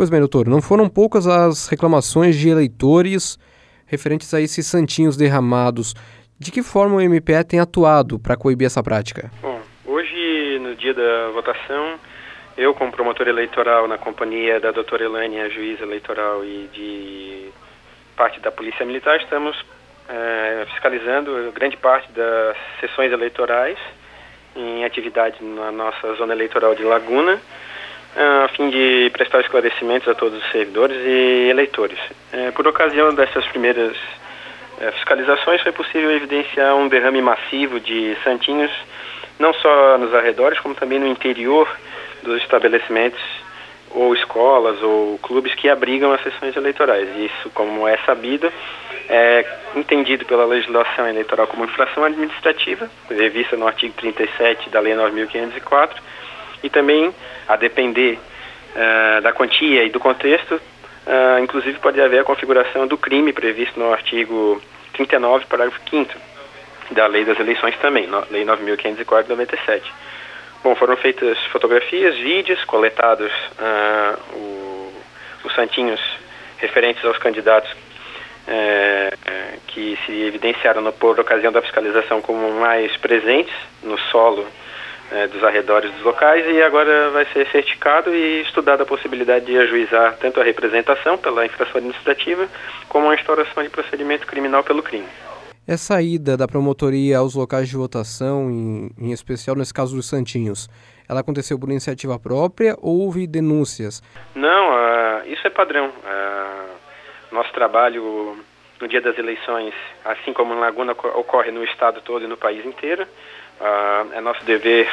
Pois bem, doutor, não foram poucas as reclamações de eleitores referentes a esses santinhos derramados. De que forma o MPE tem atuado para coibir essa prática? Bom, hoje, no dia da votação, eu, como promotor eleitoral na companhia da doutora Elane, a juíza eleitoral e de parte da Polícia Militar, estamos é, fiscalizando grande parte das sessões eleitorais em atividade na nossa zona eleitoral de Laguna, a fim de prestar esclarecimentos a todos os servidores e eleitores. É, por ocasião dessas primeiras é, fiscalizações, foi possível evidenciar um derrame massivo de santinhos, não só nos arredores, como também no interior dos estabelecimentos ou escolas ou clubes que abrigam as sessões eleitorais. Isso, como é sabido, é entendido pela legislação eleitoral como infração administrativa, prevista no artigo 37 da Lei 9.504, e também, a depender uh, da quantia e do contexto, uh, inclusive pode haver a configuração do crime previsto no artigo 39, parágrafo 5 da Lei das Eleições também, no, Lei 9.504 de 97. Bom, foram feitas fotografias, vídeos, coletados uh, o, os santinhos referentes aos candidatos é, que se evidenciaram no, por ocasião da fiscalização como mais presentes no solo é, dos arredores dos locais e agora vai ser certificado e estudada a possibilidade de ajuizar tanto a representação pela infração administrativa como a instauração de procedimento criminal pelo crime. Essa ida da promotoria aos locais de votação, em, em especial nesse caso dos Santinhos, ela aconteceu por iniciativa própria ou houve denúncias? Não, uh, isso é padrão. Uh, nosso trabalho no dia das eleições, assim como na Laguna, ocorre no estado todo e no país inteiro. Uh, é nosso dever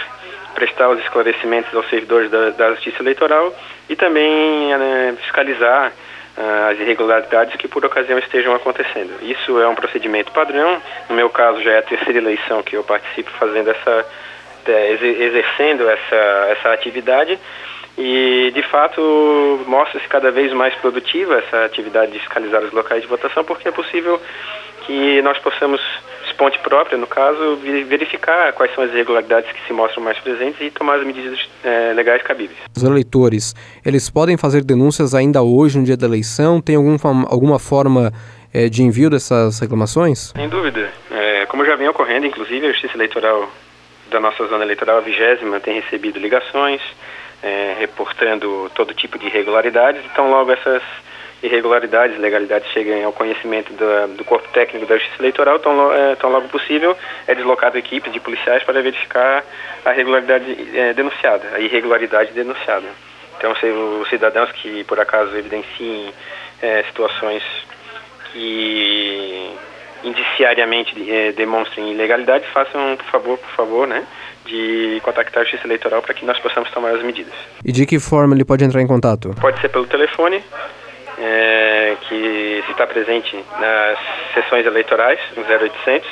prestar os esclarecimentos aos servidores da, da Justiça Eleitoral e também uh, fiscalizar uh, as irregularidades que por ocasião estejam acontecendo. Isso é um procedimento padrão. No meu caso, já é a terceira eleição que eu participo fazendo essa, é, exercendo essa, essa atividade. E, de fato, mostra-se cada vez mais produtiva essa atividade de fiscalizar os locais de votação, porque é possível que nós possamos, ponte própria, no caso, verificar quais são as irregularidades que se mostram mais presentes e tomar as medidas é, legais cabíveis. Os eleitores, eles podem fazer denúncias ainda hoje, no dia da eleição? Tem algum, alguma forma é, de envio dessas reclamações? Sem dúvida. É, como já vem ocorrendo, inclusive, a Justiça Eleitoral da nossa zona eleitoral, a vigésima, tem recebido ligações, é, reportando todo tipo de irregularidades. Então, logo essas irregularidades, legalidades cheguem ao conhecimento do, do corpo técnico da Justiça Eleitoral, tão, é, tão logo possível é deslocado equipes de policiais para verificar a regularidade é, denunciada, a irregularidade denunciada. Então, se os cidadãos que por acaso evidenciem é, situações que indiciariamente é, demonstrem ilegalidade, façam, por favor, por favor, né, de contactar a Justiça Eleitoral para que nós possamos tomar as medidas. E de que forma ele pode entrar em contato? Pode ser pelo telefone, é, que está presente nas sessões eleitorais, no 0800,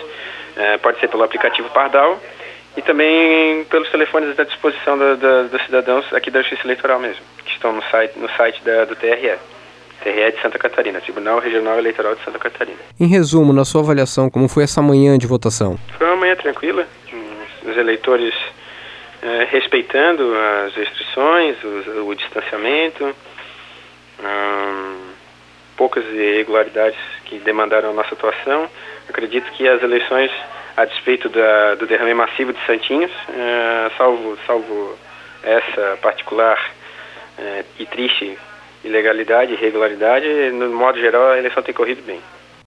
é, pode ser pelo aplicativo Pardal e também pelos telefones à disposição da, da, dos cidadãos aqui da Justiça Eleitoral mesmo, que estão no site, no site da, do TRE. TRE de Santa Catarina, Tribunal Regional Eleitoral de Santa Catarina. Em resumo, na sua avaliação, como foi essa manhã de votação? Foi uma manhã tranquila, os eleitores é, respeitando as restrições, o distanciamento, hum, poucas irregularidades que demandaram a nossa atuação. Acredito que as eleições, a despeito da, do derrame massivo de Santinhos, é, salvo, salvo essa particular é, e triste ilegalidade, irregularidade, no modo geral a eleição tem corrido bem.